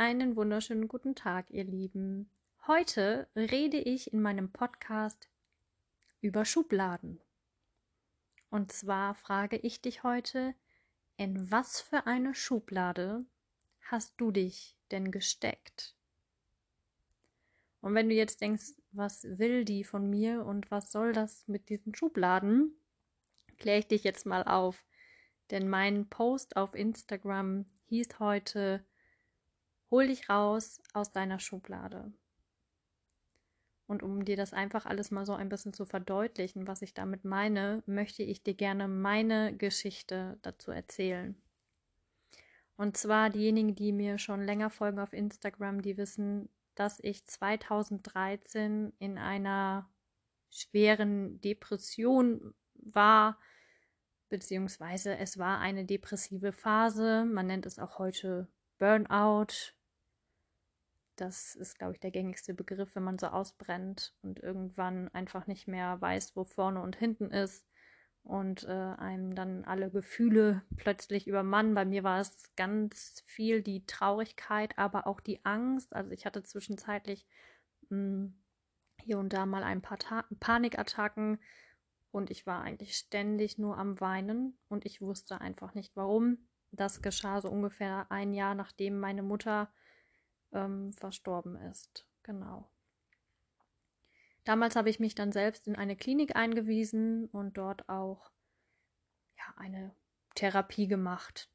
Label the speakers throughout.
Speaker 1: Einen wunderschönen guten Tag, ihr Lieben. Heute rede ich in meinem Podcast über Schubladen. Und zwar frage ich dich heute, in was für eine Schublade hast du dich denn gesteckt? Und wenn du jetzt denkst, was will die von mir und was soll das mit diesen Schubladen, kläre ich dich jetzt mal auf. Denn mein Post auf Instagram hieß heute Hol dich raus aus deiner Schublade. Und um dir das einfach alles mal so ein bisschen zu verdeutlichen, was ich damit meine, möchte ich dir gerne meine Geschichte dazu erzählen. Und zwar diejenigen, die mir schon länger folgen auf Instagram, die wissen, dass ich 2013 in einer schweren Depression war, beziehungsweise es war eine depressive Phase. Man nennt es auch heute Burnout das ist, glaube ich, der gängigste Begriff, wenn man so ausbrennt und irgendwann einfach nicht mehr weiß, wo vorne und hinten ist und äh, einem dann alle Gefühle plötzlich übermannen. Bei mir war es ganz viel die Traurigkeit, aber auch die Angst. Also ich hatte zwischenzeitlich mh, hm, hier und da mal ein paar Ta Panikattacken und ich war eigentlich ständig nur am Weinen und ich wusste einfach nicht warum. Das geschah so ungefähr ein Jahr, nachdem meine Mutter ähm, verstorben ist. Genau. Damals habe ich mich dann selbst in eine Klinik eingewiesen und dort auch ja, eine Therapie gemacht.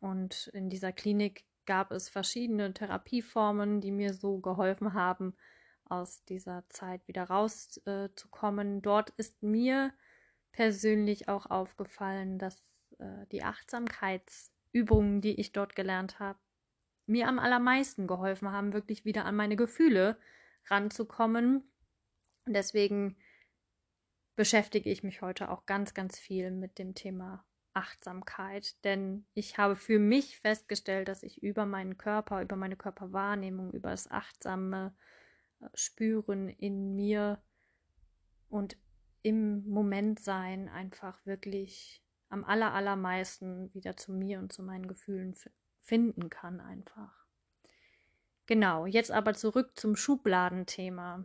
Speaker 1: Und in dieser Klinik gab es verschiedene Therapieformen, die mir so geholfen haben, aus dieser Zeit wieder rauszukommen. Äh, dort ist mir persönlich auch aufgefallen, dass äh, die Achtsamkeitsübungen, die ich dort gelernt habe, mir am allermeisten geholfen haben, wirklich wieder an meine Gefühle ranzukommen. deswegen beschäftige ich mich heute auch ganz, ganz viel mit dem Thema Achtsamkeit, denn ich habe für mich festgestellt, dass ich über meinen Körper, über meine Körperwahrnehmung, über das achtsame äh, Spüren in mir und im Moment sein einfach wirklich am aller, allermeisten wieder zu mir und zu meinen Gefühlen finden kann einfach. Genau, jetzt aber zurück zum Schubladenthema.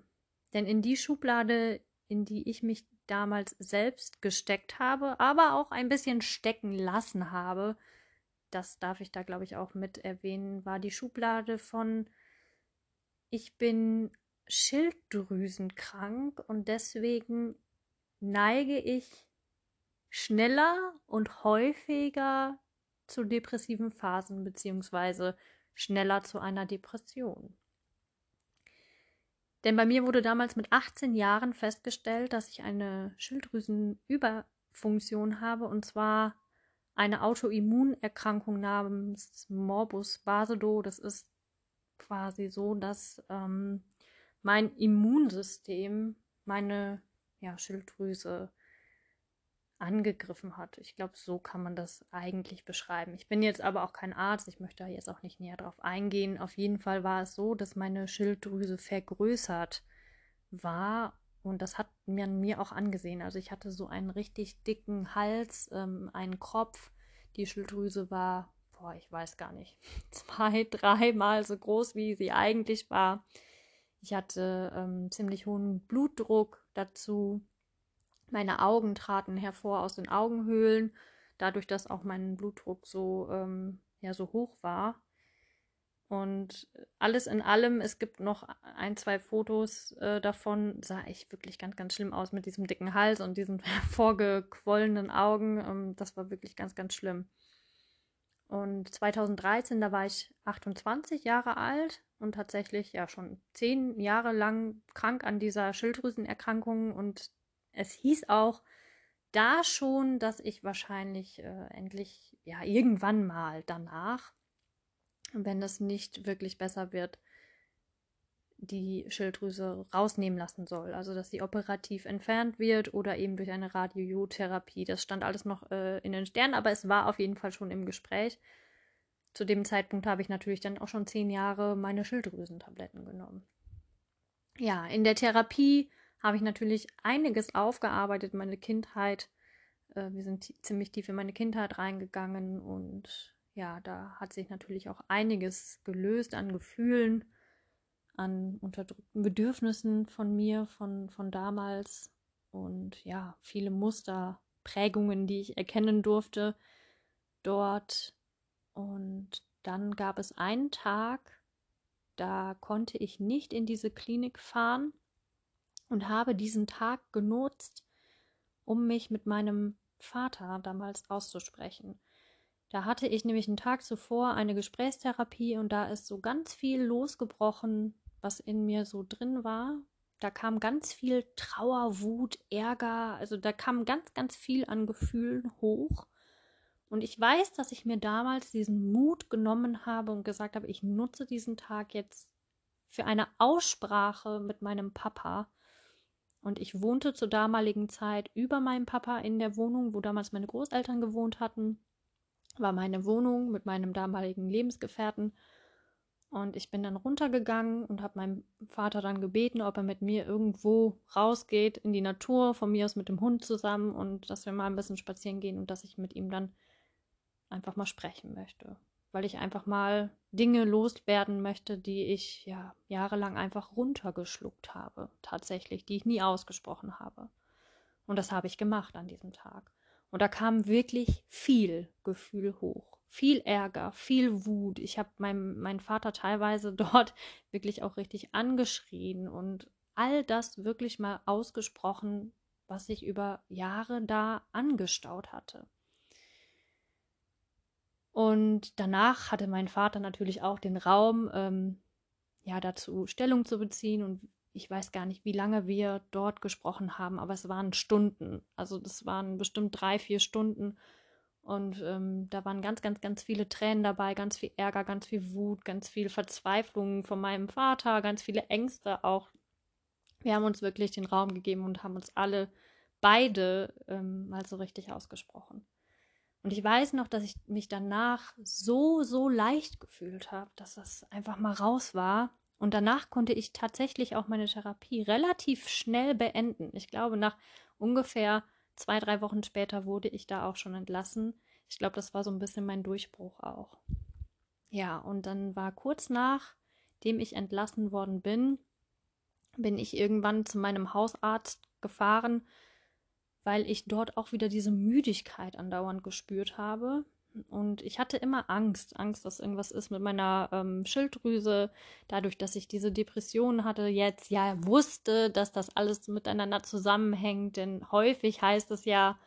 Speaker 1: Denn in die Schublade, in die ich mich damals selbst gesteckt habe, aber auch ein bisschen stecken lassen habe, das darf ich da, glaube ich, auch mit erwähnen, war die Schublade von ich bin schilddrüsenkrank und deswegen neige ich schneller und häufiger zu depressiven Phasen beziehungsweise schneller zu einer Depression. Denn bei mir wurde damals mit 18 Jahren festgestellt, dass ich eine Schilddrüsenüberfunktion habe und zwar eine Autoimmunerkrankung namens Morbus Basedow. Das ist quasi so, dass ähm, mein Immunsystem meine ja, Schilddrüse angegriffen hat. Ich glaube, so kann man das eigentlich beschreiben. Ich bin jetzt aber auch kein Arzt, ich möchte da jetzt auch nicht näher drauf eingehen. Auf jeden Fall war es so, dass meine Schilddrüse vergrößert war und das hat man mir auch angesehen. Also ich hatte so einen richtig dicken Hals, ähm, einen Kopf. Die Schilddrüse war, boah, ich weiß gar nicht, zwei, dreimal so groß, wie sie eigentlich war. Ich hatte ähm, ziemlich hohen Blutdruck dazu. Meine Augen traten hervor aus den Augenhöhlen, dadurch, dass auch mein Blutdruck so, ähm, ja, so hoch war. Und alles in allem, es gibt noch ein, zwei Fotos äh, davon, sah ich wirklich ganz, ganz schlimm aus mit diesem dicken Hals und diesen hervorgequollenen Augen. Ähm, das war wirklich ganz, ganz schlimm. Und 2013, da war ich 28 Jahre alt und tatsächlich ja schon zehn Jahre lang krank an dieser Schilddrüsenerkrankung und es hieß auch da schon, dass ich wahrscheinlich äh, endlich, ja, irgendwann mal danach, wenn es nicht wirklich besser wird, die Schilddrüse rausnehmen lassen soll. Also, dass sie operativ entfernt wird oder eben durch eine Radiotherapie. Das stand alles noch äh, in den Sternen, aber es war auf jeden Fall schon im Gespräch. Zu dem Zeitpunkt habe ich natürlich dann auch schon zehn Jahre meine Schilddrüsentabletten genommen. Ja, in der Therapie habe ich natürlich einiges aufgearbeitet, meine Kindheit. Äh, wir sind ziemlich tief in meine Kindheit reingegangen und ja, da hat sich natürlich auch einiges gelöst an Gefühlen, an unterdrückten Bedürfnissen von mir, von, von damals und ja, viele Muster, Prägungen, die ich erkennen durfte dort. Und dann gab es einen Tag, da konnte ich nicht in diese Klinik fahren und habe diesen Tag genutzt, um mich mit meinem Vater damals auszusprechen. Da hatte ich nämlich einen Tag zuvor eine Gesprächstherapie und da ist so ganz viel losgebrochen, was in mir so drin war. Da kam ganz viel Trauer, Wut, Ärger, also da kam ganz, ganz viel an Gefühlen hoch. Und ich weiß, dass ich mir damals diesen Mut genommen habe und gesagt habe, ich nutze diesen Tag jetzt für eine Aussprache mit meinem Papa. Und ich wohnte zur damaligen Zeit über meinem Papa in der Wohnung, wo damals meine Großeltern gewohnt hatten. War meine Wohnung mit meinem damaligen Lebensgefährten. Und ich bin dann runtergegangen und habe meinem Vater dann gebeten, ob er mit mir irgendwo rausgeht in die Natur, von mir aus mit dem Hund zusammen und dass wir mal ein bisschen spazieren gehen und dass ich mit ihm dann einfach mal sprechen möchte. Weil ich einfach mal Dinge loswerden möchte, die ich ja jahrelang einfach runtergeschluckt habe, tatsächlich, die ich nie ausgesprochen habe. Und das habe ich gemacht an diesem Tag. Und da kam wirklich viel Gefühl hoch viel Ärger, viel Wut. Ich habe meinen mein Vater teilweise dort wirklich auch richtig angeschrien und all das wirklich mal ausgesprochen, was sich über Jahre da angestaut hatte. Und danach hatte mein Vater natürlich auch den Raum, ähm, ja, dazu Stellung zu beziehen. Und ich weiß gar nicht, wie lange wir dort gesprochen haben, aber es waren Stunden. Also das waren bestimmt drei, vier Stunden, und ähm, da waren ganz, ganz, ganz viele Tränen dabei, ganz viel Ärger, ganz viel Wut, ganz viel Verzweiflung von meinem Vater, ganz viele Ängste auch. Wir haben uns wirklich den Raum gegeben und haben uns alle beide ähm, mal so richtig ausgesprochen. Und ich weiß noch, dass ich mich danach so, so leicht gefühlt habe, dass das einfach mal raus war. Und danach konnte ich tatsächlich auch meine Therapie relativ schnell beenden. Ich glaube, nach ungefähr zwei, drei Wochen später wurde ich da auch schon entlassen. Ich glaube, das war so ein bisschen mein Durchbruch auch. Ja, und dann war kurz nachdem ich entlassen worden bin, bin ich irgendwann zu meinem Hausarzt gefahren, weil ich dort auch wieder diese Müdigkeit andauernd gespürt habe. Und ich hatte immer Angst, Angst, dass irgendwas ist mit meiner ähm, Schilddrüse, dadurch, dass ich diese Depression hatte, jetzt ja wusste, dass das alles miteinander zusammenhängt. Denn häufig heißt es ja,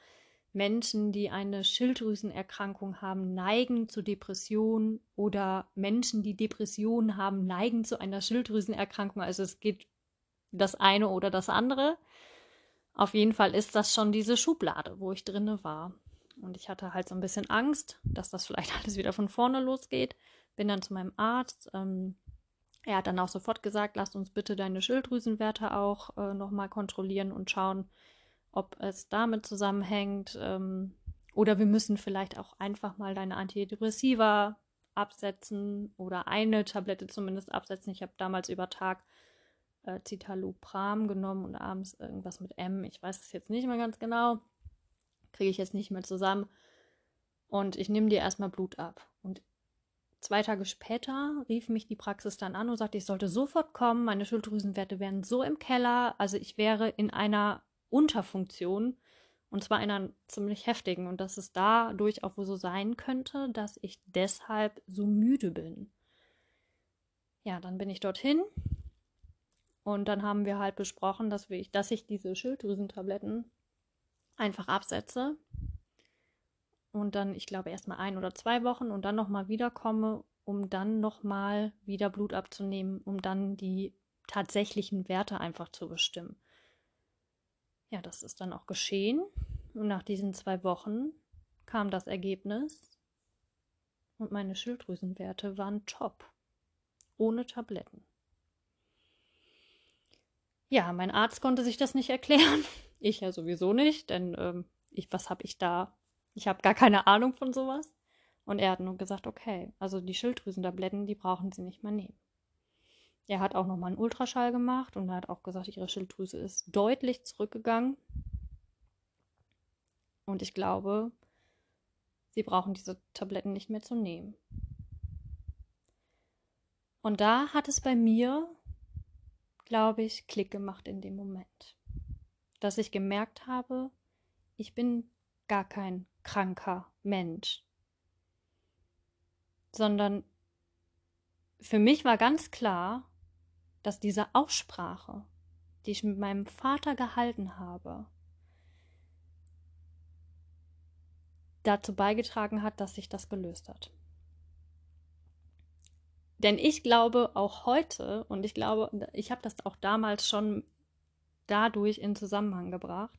Speaker 1: Menschen, die eine Schilddrüsenerkrankung haben, neigen zu Depressionen oder Menschen, die Depressionen haben, neigen zu einer Schilddrüsenerkrankung. Also es geht das eine oder das andere. Auf jeden Fall ist das schon diese Schublade, wo ich drinne war. Und ich hatte halt so ein bisschen Angst, dass das vielleicht alles wieder von vorne losgeht. Bin dann zu meinem Arzt. Ähm, er hat dann auch sofort gesagt, lass uns bitte deine Schilddrüsenwerte auch äh, nochmal kontrollieren und schauen, ob es damit zusammenhängt. Ähm, oder wir müssen vielleicht auch einfach mal deine Antidepressiva absetzen oder eine Tablette zumindest absetzen. Ich habe damals über Tag äh, Citalopram genommen und abends irgendwas mit M. Ich weiß es jetzt nicht mehr ganz genau kriege ich jetzt nicht mehr zusammen. Und ich nehme dir erstmal Blut ab. Und zwei Tage später rief mich die Praxis dann an und sagte, ich sollte sofort kommen. Meine Schilddrüsenwerte wären so im Keller. Also ich wäre in einer Unterfunktion. Und zwar einer ziemlich heftigen. Und dass es dadurch auch wohl so sein könnte, dass ich deshalb so müde bin. Ja, dann bin ich dorthin. Und dann haben wir halt besprochen, dass, wir, dass ich diese Schilddrüsentabletten einfach absetze und dann, ich glaube, erstmal ein oder zwei Wochen und dann nochmal wiederkomme, um dann nochmal wieder Blut abzunehmen, um dann die tatsächlichen Werte einfach zu bestimmen. Ja, das ist dann auch geschehen. Und nach diesen zwei Wochen kam das Ergebnis und meine Schilddrüsenwerte waren top. Ohne Tabletten. Ja, mein Arzt konnte sich das nicht erklären. Ich ja sowieso nicht, denn ähm, ich, was habe ich da? Ich habe gar keine Ahnung von sowas. Und er hat nur gesagt, okay, also die Schilddrüsentabletten, die brauchen Sie nicht mehr nehmen. Er hat auch nochmal einen Ultraschall gemacht und er hat auch gesagt, ihre Schilddrüse ist deutlich zurückgegangen. Und ich glaube, Sie brauchen diese Tabletten nicht mehr zu nehmen. Und da hat es bei mir, glaube ich, Klick gemacht in dem Moment. Dass ich gemerkt habe, ich bin gar kein kranker Mensch, sondern für mich war ganz klar, dass diese Aussprache, die ich mit meinem Vater gehalten habe, dazu beigetragen hat, dass sich das gelöst hat. Denn ich glaube auch heute, und ich glaube, ich habe das auch damals schon dadurch in Zusammenhang gebracht,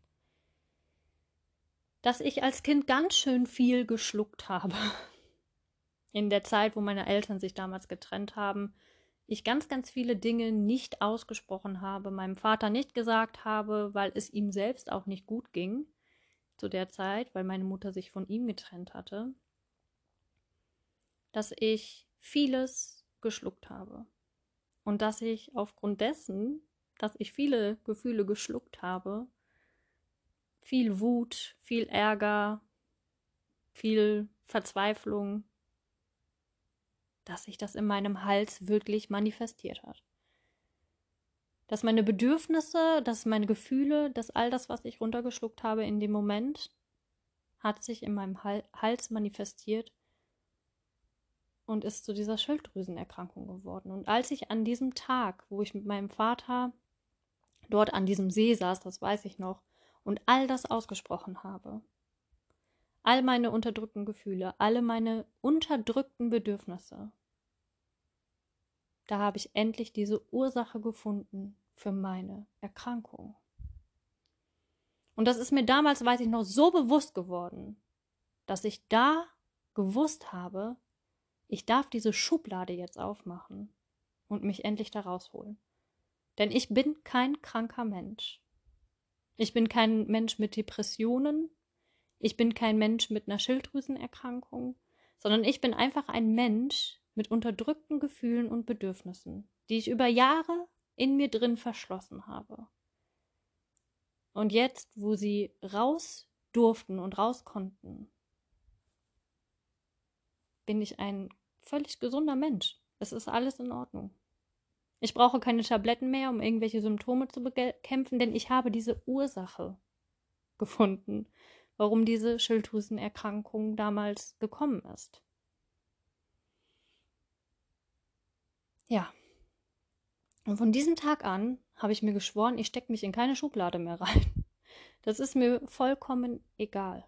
Speaker 1: dass ich als Kind ganz schön viel geschluckt habe. In der Zeit, wo meine Eltern sich damals getrennt haben, ich ganz, ganz viele Dinge nicht ausgesprochen habe, meinem Vater nicht gesagt habe, weil es ihm selbst auch nicht gut ging zu der Zeit, weil meine Mutter sich von ihm getrennt hatte, dass ich vieles geschluckt habe. Und dass ich aufgrund dessen, dass ich viele Gefühle geschluckt habe, viel Wut, viel Ärger, viel Verzweiflung, dass sich das in meinem Hals wirklich manifestiert hat. Dass meine Bedürfnisse, dass meine Gefühle, dass all das, was ich runtergeschluckt habe in dem Moment, hat sich in meinem Hals manifestiert und ist zu dieser Schilddrüsenerkrankung geworden. Und als ich an diesem Tag, wo ich mit meinem Vater dort an diesem See saß, das weiß ich noch, und all das ausgesprochen habe, all meine unterdrückten Gefühle, alle meine unterdrückten Bedürfnisse, da habe ich endlich diese Ursache gefunden für meine Erkrankung. Und das ist mir damals, weiß ich noch, so bewusst geworden, dass ich da gewusst habe, ich darf diese Schublade jetzt aufmachen und mich endlich da rausholen. Denn ich bin kein kranker Mensch. Ich bin kein Mensch mit Depressionen. Ich bin kein Mensch mit einer Schilddrüsenerkrankung, sondern ich bin einfach ein Mensch mit unterdrückten Gefühlen und Bedürfnissen, die ich über Jahre in mir drin verschlossen habe. Und jetzt, wo sie raus durften und raus konnten, bin ich ein völlig gesunder Mensch. Es ist alles in Ordnung. Ich brauche keine Tabletten mehr, um irgendwelche Symptome zu bekämpfen, denn ich habe diese Ursache gefunden, warum diese Schilddrüsenerkrankung damals gekommen ist. Ja. Und von diesem Tag an habe ich mir geschworen, ich stecke mich in keine Schublade mehr rein. Das ist mir vollkommen egal.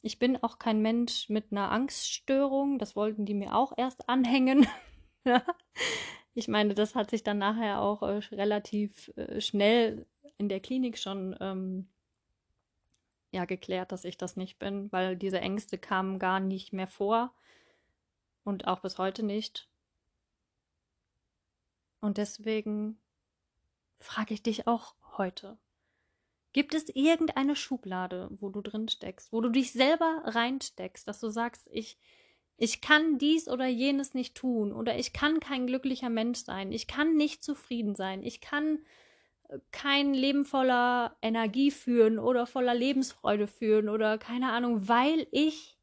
Speaker 1: Ich bin auch kein Mensch mit einer Angststörung. Das wollten die mir auch erst anhängen. ich meine, das hat sich dann nachher auch äh, relativ äh, schnell in der Klinik schon ähm, ja geklärt, dass ich das nicht bin, weil diese Ängste kamen gar nicht mehr vor und auch bis heute nicht. Und deswegen frage ich dich auch heute. Gibt es irgendeine Schublade, wo du drin steckst, wo du dich selber reinsteckst, dass du sagst, ich, ich kann dies oder jenes nicht tun oder ich kann kein glücklicher Mensch sein, ich kann nicht zufrieden sein, ich kann äh, kein Leben voller Energie führen oder voller Lebensfreude führen oder keine Ahnung, weil ich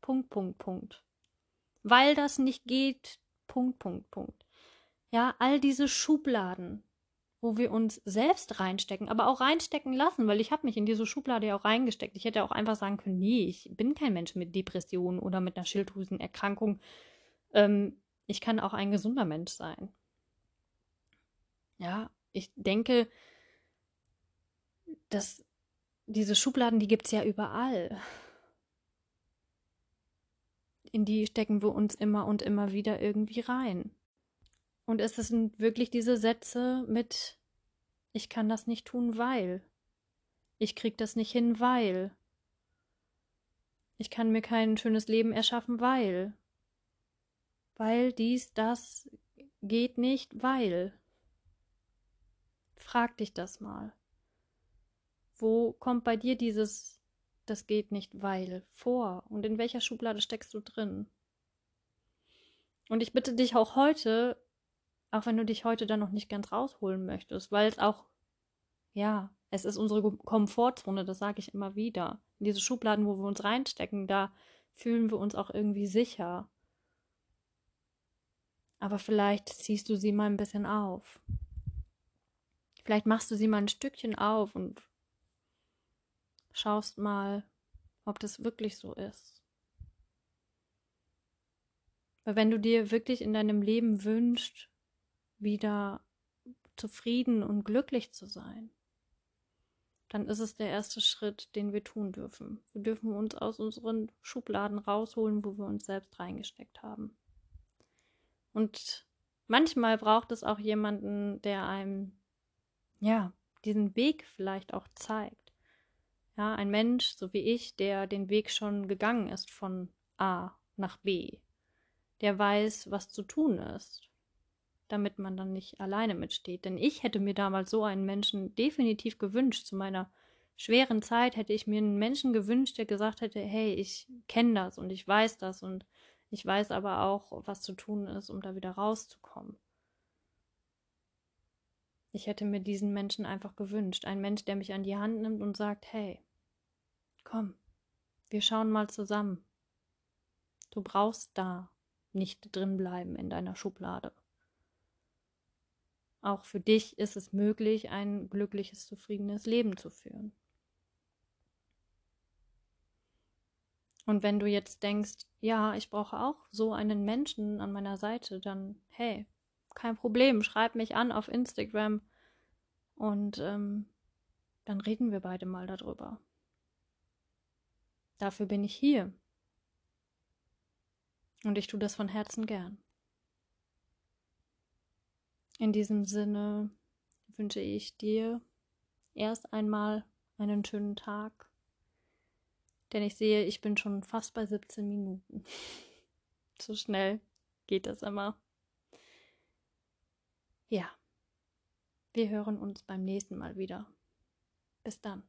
Speaker 1: Punkt, Punkt, Punkt weil das nicht geht. Punkt, Punkt, Punkt. Ja, all diese Schubladen, wo wir uns selbst reinstecken, aber auch reinstecken lassen, weil ich habe mich in diese Schublade ja auch reingesteckt. Ich hätte auch einfach sagen können, nee, ich bin kein Mensch mit Depressionen oder mit einer Schilddrüsenerkrankung. Ähm, ich kann auch ein gesunder Mensch sein. Ja, ich denke, dass diese Schubladen, die gibt es ja überall in die stecken wir uns immer und immer wieder irgendwie rein. Und es sind wirklich diese Sätze mit ich kann das nicht tun, weil. Ich krieg das nicht hin, weil. Ich kann mir kein schönes Leben erschaffen, weil. Weil dies das geht nicht, weil. Frag dich das mal. Wo kommt bei dir dieses das geht nicht, weil vor? Und in welcher Schublade steckst du drin? Und ich bitte dich auch heute, auch wenn du dich heute dann noch nicht ganz rausholen möchtest, weil es auch, ja, Es ist unsere Komfortzone, das sage ich immer wieder. In diese Schubladen, wo wir uns reinstecken, da fühlen wir uns auch irgendwie sicher. Aber vielleicht ziehst du sie mal ein bisschen auf. Vielleicht machst du sie mal ein Stückchen auf und schaust mal, ob das wirklich so ist. Weil wenn du dir wirklich in deinem Leben wünschst, wieder zufrieden und glücklich zu sein, dann ist es der erste Schritt, den wir tun dürfen. Wir dürfen uns aus unseren Schubladen rausholen, wo wir uns selbst reingesteckt haben. Und manchmal braucht es auch jemanden, der einem, ja, diesen Weg vielleicht auch zeigt. Ja, ein Mensch, so wie ich, der den Weg schon gegangen ist von A nach B, der weiß, was zu tun ist, damit man dann nicht alleine mitsteht. Denn ich hätte mir damals so einen Menschen definitiv gewünscht. Zu meiner schweren Zeit hätte ich mir einen Menschen gewünscht, der gesagt hätte, hey, ich kenne das und ich weiß das und ich weiß aber auch, was zu tun ist, um da wieder rauszukommen. Ich hätte mir diesen Menschen einfach gewünscht. Ein Mensch, der mich an die Hand nimmt und sagt, hey, komm, wir schauen mal zusammen. Du brauchst da nicht drin bleiben in deiner Schublade. Auch für dich ist es möglich, ein glückliches, zufriedenes Leben zu führen. Und wenn du jetzt denkst, ja, ich brauche auch so einen Menschen an meiner Seite, dann hey, kein Problem, schreib mich an auf Instagram und ähm, dann reden wir beide mal darüber. Dafür bin ich hier. Und ich tue das von Herzen gern. In diesem Sinne wünsche ich dir erst einmal einen schönen Tag, denn ich sehe, ich bin schon fast bei 17 Minuten. so schnell geht das immer. Ja, wir hören uns beim nächsten Mal wieder. Bis dann.